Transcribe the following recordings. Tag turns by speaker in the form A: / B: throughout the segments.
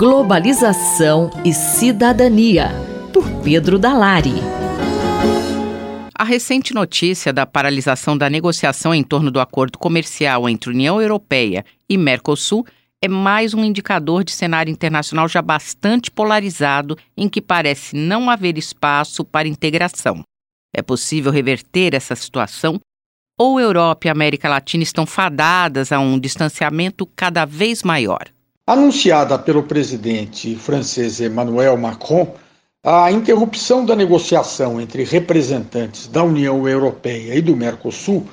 A: Globalização e Cidadania, por Pedro Dalari.
B: A recente notícia da paralisação da negociação em torno do acordo comercial entre União Europeia e Mercosul é mais um indicador de cenário internacional já bastante polarizado em que parece não haver espaço para integração. É possível reverter essa situação? Ou Europa e América Latina estão fadadas a um distanciamento cada vez maior?
C: Anunciada pelo presidente francês Emmanuel Macron, a interrupção da negociação entre representantes da União Europeia e do Mercosul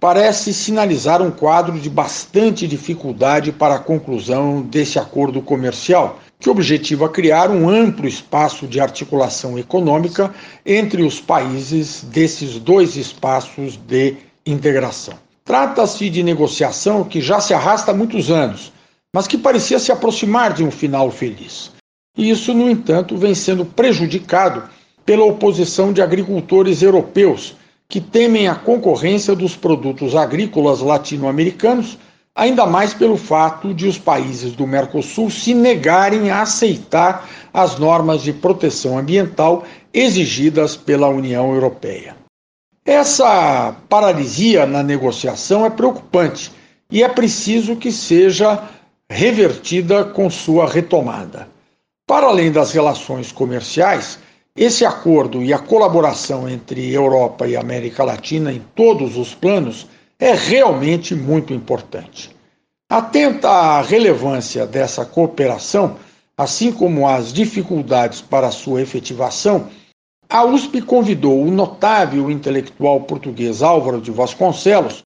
C: parece sinalizar um quadro de bastante dificuldade para a conclusão desse acordo comercial, que objetiva criar um amplo espaço de articulação econômica entre os países desses dois espaços de integração. Trata-se de negociação que já se arrasta há muitos anos, mas que parecia se aproximar de um final feliz. E isso, no entanto, vem sendo prejudicado pela oposição de agricultores europeus que temem a concorrência dos produtos agrícolas latino-americanos, ainda mais pelo fato de os países do Mercosul se negarem a aceitar as normas de proteção ambiental exigidas pela União Europeia. Essa paralisia na negociação é preocupante e é preciso que seja revertida com sua retomada. Para além das relações comerciais, esse acordo e a colaboração entre Europa e América Latina em todos os planos é realmente muito importante. Atenta à relevância dessa cooperação, assim como às dificuldades para sua efetivação, a USP convidou o notável intelectual português Álvaro de Vasconcelos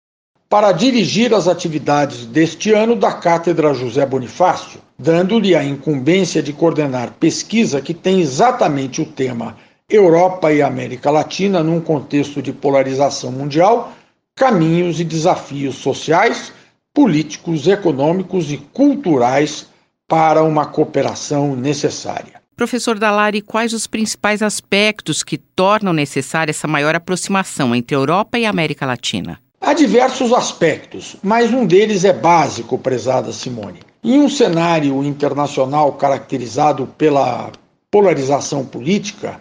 C: para dirigir as atividades deste ano da Cátedra José Bonifácio, dando-lhe a incumbência de coordenar pesquisa que tem exatamente o tema Europa e América Latina num contexto de polarização mundial, caminhos e desafios sociais, políticos, econômicos e culturais para uma cooperação necessária.
B: Professor Dalari, quais os principais aspectos que tornam necessária essa maior aproximação entre Europa e América Latina?
C: Há diversos aspectos, mas um deles é básico, prezada Simone. Em um cenário internacional caracterizado pela polarização política,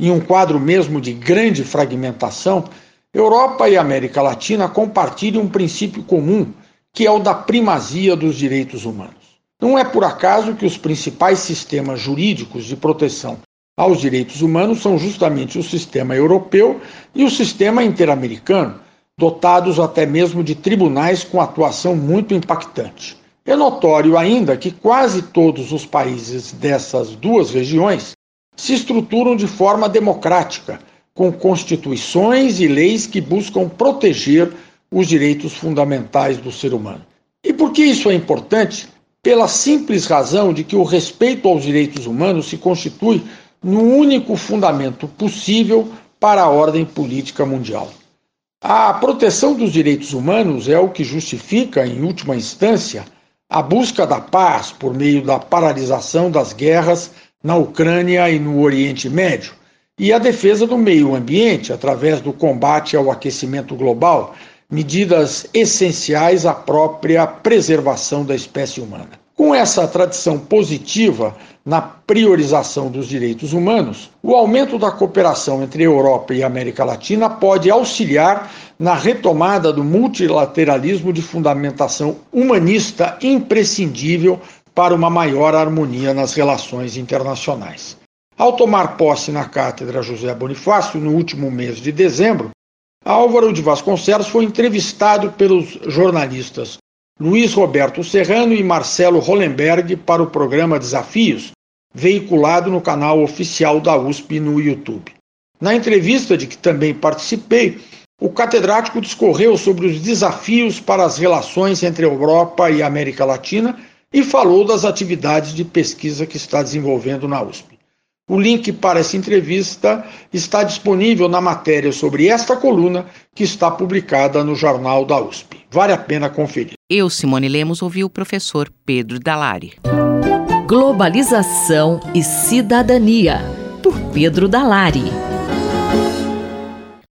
C: em um quadro mesmo de grande fragmentação, Europa e América Latina compartilham um princípio comum, que é o da primazia dos direitos humanos. Não é por acaso que os principais sistemas jurídicos de proteção aos direitos humanos são justamente o sistema europeu e o sistema interamericano, dotados até mesmo de tribunais com atuação muito impactante. É notório ainda que quase todos os países dessas duas regiões se estruturam de forma democrática, com constituições e leis que buscam proteger os direitos fundamentais do ser humano. E por que isso é importante? Pela simples razão de que o respeito aos direitos humanos se constitui no único fundamento possível para a ordem política mundial. A proteção dos direitos humanos é o que justifica, em última instância, a busca da paz por meio da paralisação das guerras na Ucrânia e no Oriente Médio e a defesa do meio ambiente através do combate ao aquecimento global, medidas essenciais à própria preservação da espécie humana. Com essa tradição positiva na priorização dos direitos humanos, o aumento da cooperação entre Europa e América Latina pode auxiliar na retomada do multilateralismo de fundamentação humanista imprescindível para uma maior harmonia nas relações internacionais. Ao tomar posse na cátedra José Bonifácio no último mês de dezembro, Álvaro de Vasconcelos foi entrevistado pelos jornalistas Luiz Roberto Serrano e Marcelo Hollenberg para o programa Desafios, veiculado no canal oficial da USP no YouTube. Na entrevista de que também participei, o catedrático discorreu sobre os desafios para as relações entre Europa e América Latina e falou das atividades de pesquisa que está desenvolvendo na USP. O link para essa entrevista está disponível na matéria sobre esta coluna que está publicada no jornal da USP. Vale a pena conferir.
B: Eu, Simone Lemos, ouvi o professor Pedro Dalari.
A: Globalização e Cidadania, por Pedro Dalari.